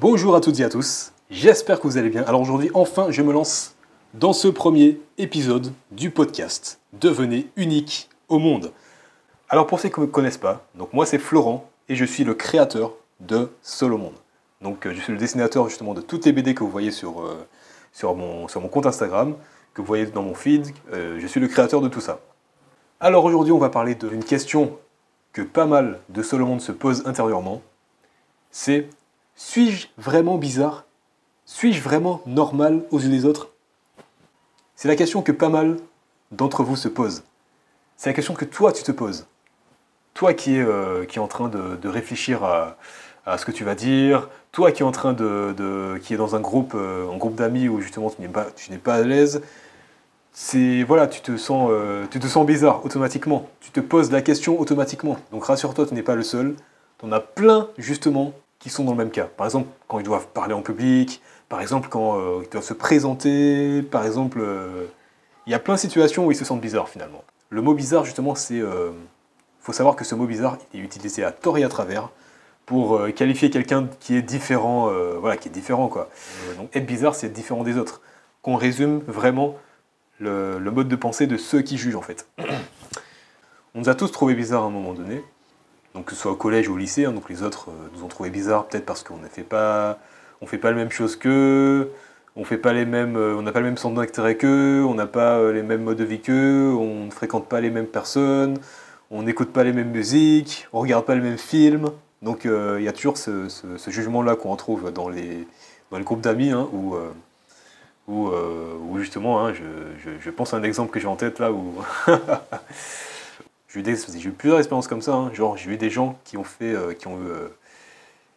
Bonjour à toutes et à tous, j'espère que vous allez bien. Alors aujourd'hui, enfin, je me lance dans ce premier épisode du podcast Devenez unique au monde. Alors pour ceux qui ne me connaissent pas, donc moi c'est Florent et je suis le créateur de Solo Monde. Donc euh, je suis le dessinateur justement de toutes les BD que vous voyez sur, euh, sur, mon, compte Instagram, que vous voyez dans mon feed. Euh, je suis le créateur de tout ça. Alors aujourd'hui, on va parler d'une question que pas mal de Solo Monde se posent intérieurement. C'est suis-je vraiment bizarre? Suis-je vraiment normal aux yeux des autres? C'est la question que pas mal d'entre vous se posent. C'est la question que toi tu te poses. Toi qui es, euh, qui est en train de, réfléchir à, ce que tu vas dire, toi qui est en train de, qui est dans un groupe, euh, groupe d'amis où justement tu n'es pas, tu n'es pas à l'aise, c'est voilà, tu te sens, euh, tu te sens bizarre automatiquement. Tu te poses la question automatiquement. Donc rassure-toi, tu n'es pas le seul. Tu en as plein justement qui sont dans le même cas. Par exemple, quand ils doivent parler en public, par exemple, quand euh, ils doivent se présenter, par exemple, euh, il y a plein de situations où ils se sentent bizarres finalement. Le mot bizarre, justement, c'est. Il euh, faut savoir que ce mot bizarre est utilisé à tort et à travers pour qualifier quelqu'un qui est différent, voilà, qui est différent quoi. donc être bizarre, c'est être différent des autres. Qu'on résume vraiment le, le mode de pensée de ceux qui jugent en fait. On nous a tous trouvé bizarre à un moment donné, donc que ce soit au collège ou au lycée, hein, donc les autres euh, nous ont trouvé bizarre peut-être parce qu'on ne fait pas, on fait pas qu'eux, on fait pas les mêmes, euh, on n'a pas le même centre d'intérêt qu'eux, on n'a pas euh, les mêmes modes de vie qu'eux, on ne fréquente pas les mêmes personnes, on n'écoute pas les mêmes musiques, on regarde pas les mêmes films. Donc il y a toujours ce, jugement-là qu'on retrouve dans les, groupes d'amis hein, où, justement, hein, je, pense à un exemple que j'ai en tête là où J'ai eu, plusieurs expériences comme ça. Hein. Genre, j'ai eu des gens qui ont fait, euh, qui ont, euh,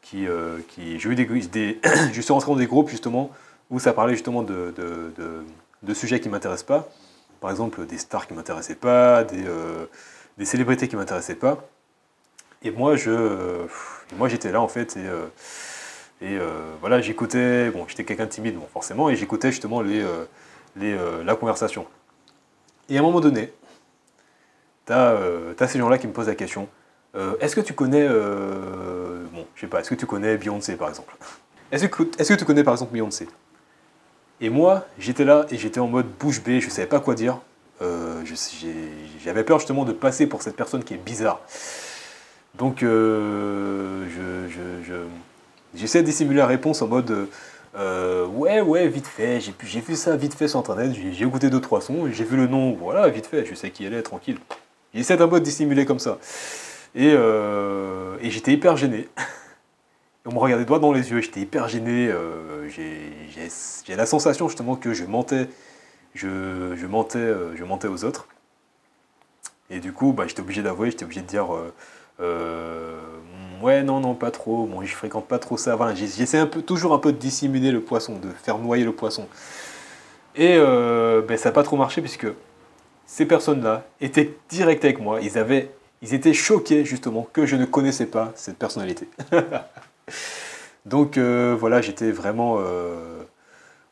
qui, euh, qui, j'ai eu des, des je suis rentré dans des groupes justement où ça parlait justement de, de, de, sujets qui m'intéressent pas. Par exemple, des stars qui m'intéressaient pas, des, des célébrités qui m'intéressaient pas. Et moi, je, moi, j'étais là en fait et, et voilà, j'écoutais. Bon, j'étais quelqu'un de timide, bon, forcément, et j'écoutais justement les, les, la conversation. Et à un moment donné, euh, as ces gens-là qui me posent la question euh, est-ce que tu connais, euh, bon, je sais pas, est-ce que tu connais Beyoncé par exemple? Est-ce que, tu connais par exemple Beyoncé? Et moi, j'étais là et j'étais en mode bouche bée, je savais pas quoi dire. J'avais peur justement de passer pour cette personne qui est bizarre. Donc, je, j'essaie de dissimuler la réponse en mode ouais, ouais, vite fait, j'ai vu ça vite fait sur internet, j'ai écouté deux, trois sons, j'ai vu le nom, voilà, vite fait, je sais qui elle est, tranquille. J'essaie un peu de dissimuler comme ça. Et, euh, j'étais hyper gêné. on me regardait droit dans les yeux, j'étais hyper gêné. Euh, j'ai la sensation justement que je mentais, je, je mentais, euh, je mentais aux autres. Et du coup, bah, j'étais obligé d'avouer, j'étais obligé de dire ouais, non, non, pas trop. Bon, je fréquente pas trop ça. Voilà, j'essaie un peu, toujours un peu de dissimuler le poisson, de faire noyer le poisson. Et ben, ça n'a pas trop marché puisque ces personnes-là étaient directes avec moi. Ils, avaient, ils étaient choqués justement que je ne connaissais pas cette personnalité. Donc euh, voilà, j'étais vraiment... Euh,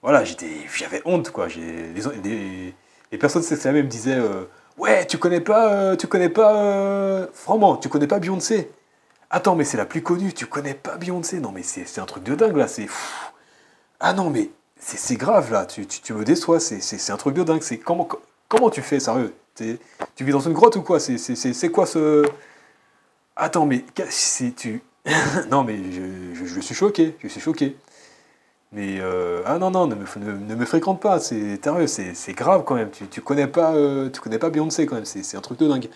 voilà, j'avais honte quoi. Les, personnes s'exclamaient me disaient euh, Ouais, tu connais pas, tu connais pas... Vraiment, tu connais pas Beyoncé Attends, mais c'est la plus connue, tu connais pas Beyoncé Non mais c'est un truc de dingue là, c'est... Ah non mais c'est grave là, tu, tu, tu me déçois, c'est un truc de dingue. C'est comment, Comment tu fais, sérieux? Tu vis dans une grotte ou quoi? C'est quoi ce... Attends, mais tu... non, mais je, suis choqué, je suis choqué. Mais euh, ah non non ne me, fréquente pas, c'est c'est grave quand même. Tu, tu connais pas euh, tu connais pas Beyoncé quand même, c'est un truc de dingue.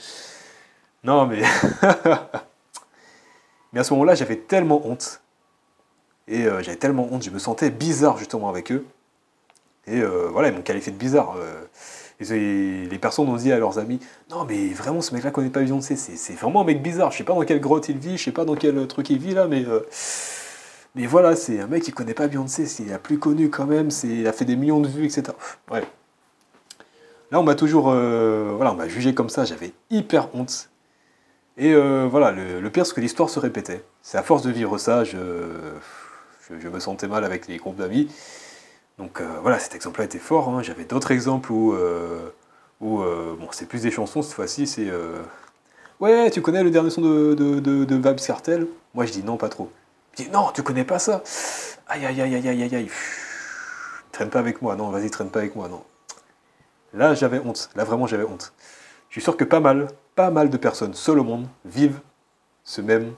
Non mais mais à ce moment-là j'avais tellement honte et euh, j'avais tellement honte, je me sentais bizarre justement avec eux et voilà ils m'ont qualifié de bizarre. Et les personnes ont dit à leurs amis Non, mais vraiment, ce mec-là connaît pas Beyoncé, c'est vraiment un mec bizarre. Je sais pas dans quelle grotte il vit, je sais pas dans quel truc il vit là, mais. Euh, mais voilà, c'est un mec qui connaît pas Beyoncé, c'est la plus connu quand même, il a fait des millions de vues, etc. Ouais. Là, on m'a toujours. Euh, voilà, on m'a jugé comme ça, j'avais hyper honte. Et euh, voilà, le, pire, c'est que l'histoire se répétait. C'est à force de vivre ça, je, je me sentais mal avec les groupes d'amis. Donc euh, voilà, cet exemple-là était fort. Hein. J'avais d'autres exemples où, euh, où euh, bon, c'est plus des chansons cette fois-ci, c'est Ouais, tu connais le dernier son de, de, de, Vibes Cartel Moi je dis non, pas trop. Je dis non, tu connais pas ça? Aïe aïe aïe aïe aïe aïe aïe. Traîne pas avec moi, non, vas-y, traîne pas avec moi, non. Là, j'avais honte. Là, vraiment, j'avais honte. Je suis sûr que pas mal, pas mal de personnes seules au monde vivent ce même,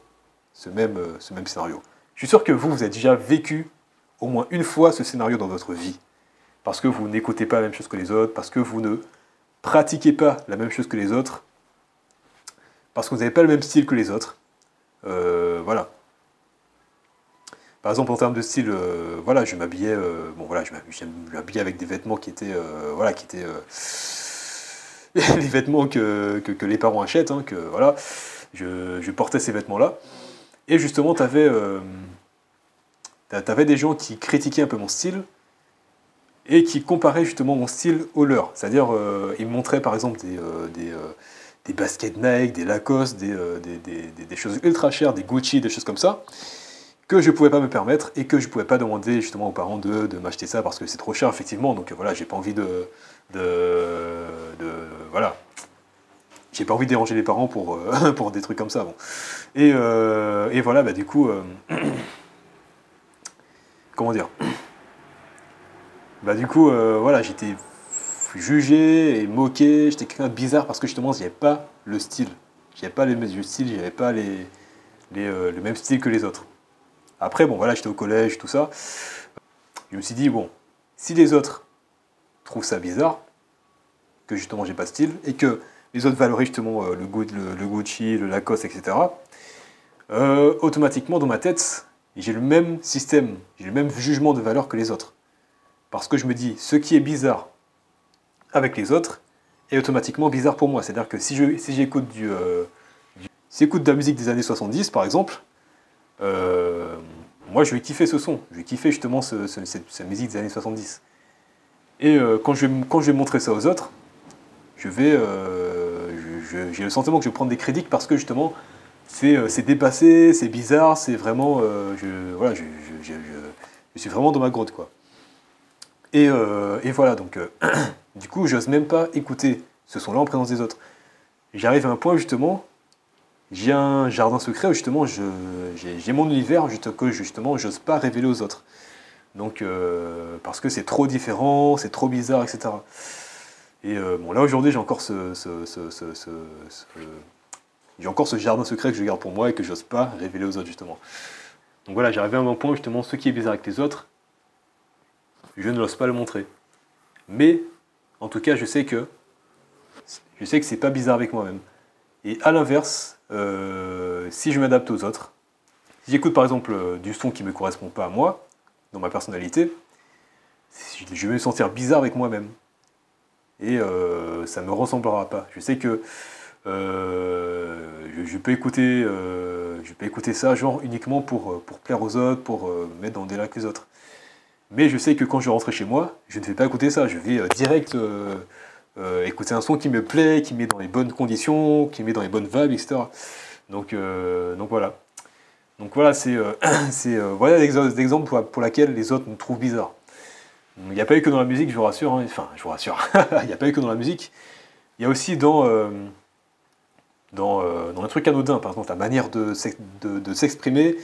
ce même, euh, ce même scénario. Je suis sûr que vous, vous avez déjà vécu au moins une fois ce scénario dans votre vie. Parce que vous n'écoutez pas la même chose que les autres, parce que vous ne pratiquez pas la même chose que les autres, parce que vous n'avez pas le même style que les autres. Euh, voilà. Par exemple, en termes de style, euh, voilà, je m'habillais, euh, bon voilà, je m'habillais avec des vêtements qui étaient, voilà, qui étaient les vêtements que, les parents achètent, hein, que voilà, je, je portais ces vêtements-là. Et justement, tu avais, avais des gens qui critiquaient un peu mon style et qui comparaient justement mon style au leur. C'est-à-dire, ils me montraient par exemple des, des, des baskets Nike, des Lacoste, des, des, des, choses ultra chères, des Gucci, des choses comme ça que je ne pouvais pas me permettre et que je ne pouvais pas demander justement aux parents de, de m'acheter ça parce que c'est trop cher effectivement. Donc voilà, j'ai pas envie de, de, de voilà, j'ai pas envie de déranger les parents pour, euh, pour des trucs comme ça. Bon. Et, euh, et voilà, bah, du coup, euh, comment dire Bah du coup, voilà, j'étais jugé et moqué, j'étais quelqu'un de bizarre parce que justement, j'avais pas le style, j'avais pas les mêmes styles, j'avais pas les, les, le même style que les autres. Après, bon, voilà, j'étais au collège, tout ça. Je me suis dit, bon, si les autres trouvent ça bizarre, que justement j'ai pas de style, et que les autres valorisent justement euh, le, Gucci, le Lacoste, etc., euh, automatiquement dans ma tête, j'ai le même système, j'ai le même jugement de valeur que les autres. Parce que je me dis, ce qui est bizarre avec les autres est automatiquement bizarre pour moi. C'est-à-dire que si j'écoute euh, si de la musique des années 70, par exemple, euh, moi je vais kiffer ce son, je vais kiffer justement cette, musique des années 70. Et euh, quand, je, vais montrer ça aux autres, je vais, j'ai le sentiment que je vais prendre des crédits parce que justement c'est dépassé, c'est bizarre, c'est vraiment, je, voilà, je, suis vraiment dans ma grotte quoi. Et, et voilà donc, du coup j'ose même pas écouter ce son-là en présence des autres. J'arrive à un point justement j'ai un jardin secret où justement j'ai mon univers que justement j'ose pas révéler aux autres. Donc euh, parce que c'est trop différent, c'est trop bizarre, etc. Et euh, bon là aujourd'hui j'ai encore ce, j'ai encore ce jardin secret que je garde pour moi et que j'ose pas révéler aux autres justement. Donc voilà, j'arrive à un point justement ce qui est bizarre avec les autres, je ne l'ose pas le montrer. Mais en tout cas je sais que je sais que c'est pas bizarre avec moi-même. Et à l'inverse, euh, si je m'adapte aux autres, si j'écoute par exemple euh, du son qui ne me correspond pas à moi, dans ma personnalité, je vais me sentir bizarre avec moi-même. Et euh, ça ne me ressemblera pas. Je sais que je, peux écouter, je peux écouter ça genre uniquement pour, pour plaire aux autres, pour me mettre dans des lacs les autres. Mais je sais que quand je rentre chez moi, je ne vais pas écouter ça. Je vais direct euh, écouter un son qui me plaît, qui me met dans les bonnes conditions, qui me met dans les bonnes vibes, etc. Donc, euh, donc voilà. Donc voilà, c'est euh, voilà l'exemple pour, pour laquelle les autres nous trouvent bizarres. Il n'y a pas eu que dans la musique, je vous rassure. Hein. Enfin, je vous rassure. Il n'y a pas eu que dans la musique. Il y a aussi dans, dans, dans un truc anodin, par exemple, la manière de, s'exprimer,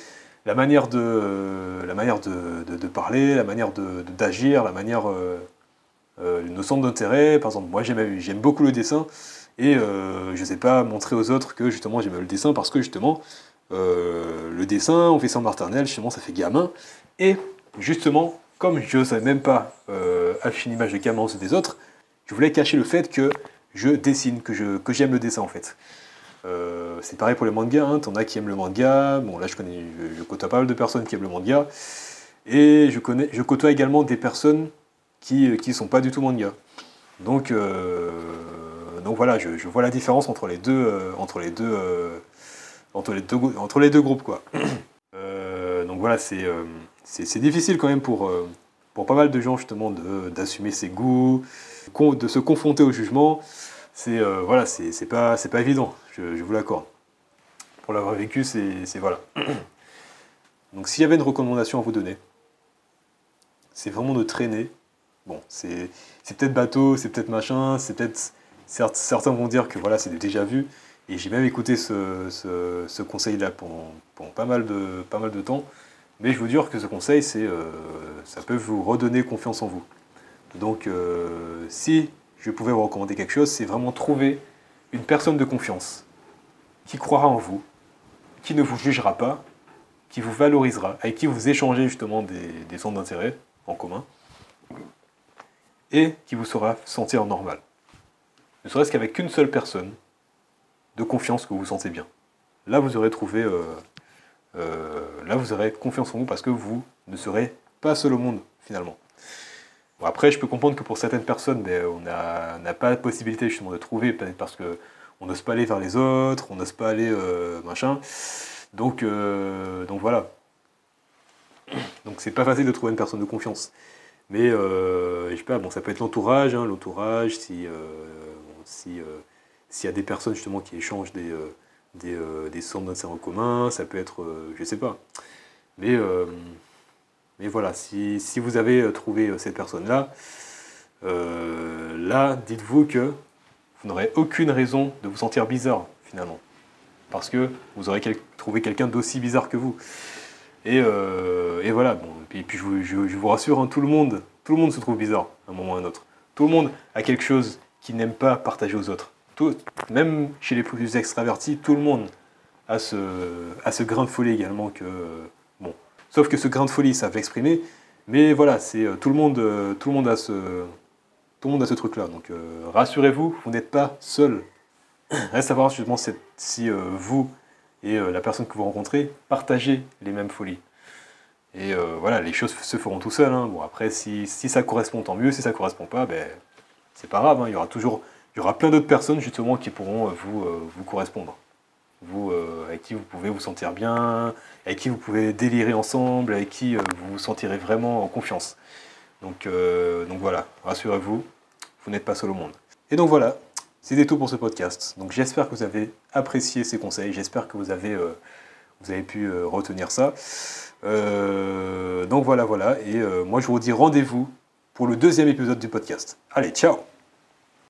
la manière de, la manière de, parler, la manière d'agir, la manière euh, nos centres d'intérêt. Par exemple, moi j'aime beaucoup le dessin et euh, je ne sais pas montrer aux autres que justement j'aime le dessin parce que justement euh, le dessin, on fait ça en maternelle, justement ça fait gamin. Et justement, comme je ne savais même pas afficher une image de gamin des autres, je voulais cacher le fait que je dessine, que j'aime que le dessin en fait. C'est pareil pour les mangas, hein. t'en as qui aiment le manga, bon là je connais, je, côtoie pas mal de personnes qui aiment le manga, et je, connais, je côtoie également des personnes qui ne euh, sont pas du tout manga. Donc, euh, donc voilà, je, vois la différence entre les deux, euh, entre les deux, entre les deux, entre les deux groupes quoi. donc voilà, c'est c'est difficile quand même pour, pour pas mal de gens justement d'assumer ses goûts, de se confronter au jugement. C'est voilà, c'est pas c'est pas évident, je, vous l'accorde. Pour l'avoir vécu, c'est voilà. Donc s'il y avait une recommandation à vous donner, c'est vraiment de traîner Bon, c'est peut-être bateau, c'est peut-être machin, c'est peut-être. Certains vont dire que voilà, c'est déjà vu. Et j'ai même écouté ce, conseil-là pendant, pas, mal de, temps. Mais je vous dire que ce conseil, c'est, ça peut vous redonner confiance en vous. Donc, si je pouvais vous recommander quelque chose, c'est vraiment trouver une personne de confiance qui croira en vous, qui ne vous jugera pas, qui vous valorisera, avec qui vous échangez justement des, des centres d'intérêt en commun, et qui vous saura sentir normal. Ne serait-ce qu'avec une seule personne de confiance que vous sentez bien. Là, vous aurez trouvé, euh, euh, là, vous aurez confiance en vous parce que vous ne serez pas seul au monde finalement. Après, je peux comprendre que pour certaines personnes, ben, on n'a pas la possibilité justement de trouver, peut-être parce que on n'ose pas aller vers les autres, on n'ose pas aller euh, machin. Donc, donc voilà. Donc c'est pas facile de trouver une personne de confiance. Mais je sais pas, bon, ça peut être l'entourage, hein, l'entourage, si si s'il y a des personnes justement qui échangent des, euh, des, euh, des centres d'intérêt en commun, ça peut être, euh, je sais pas. Mais, mais voilà, si, si, vous avez trouvé cette personne-là, là, dites-vous que vous n'aurez aucune raison de vous sentir bizarre, finalement. Parce que vous aurez trouvé quelqu'un d'aussi bizarre que vous. Et, et voilà, bon, et puis je vous, rassure, hein, tout le monde, tout le monde se trouve bizarre à un moment ou à un autre. Tout le monde a quelque chose qu'il n'aime pas partager aux autres même chez les plus extravertis, tout le monde a ce, a ce grain de folie également que. Sauf que ce grain de folie, ça va exprimer, mais voilà, c'est euh, tout le monde, euh, tout le monde a ce, tout le monde a ce truc-là. Donc euh, rassurez-vous, vous, n'êtes pas seul. Reste à voir justement si vous et la personne que vous rencontrez partagez les mêmes folies. Et voilà, les choses se feront tout seuls. Hein. Bon, après, si, ça correspond, tant mieux. Si ça correspond pas, ben, c'est pas grave. Hein. Il y aura toujours il y aura plein d'autres personnes justement qui pourront vous, vous correspondre. Vous, euh, avec qui vous pouvez vous sentir bien, avec qui vous pouvez délirer ensemble, avec qui vous vous sentirez vraiment en confiance. Donc, donc voilà, rassurez-vous, vous, n'êtes pas seul au monde. Et donc voilà, c'était tout pour ce podcast. Donc j'espère que vous avez apprécié ces conseils, j'espère que vous avez, vous avez pu retenir ça. donc voilà, voilà, et moi je vous dis rendez-vous pour le deuxième épisode du podcast. Allez, ciao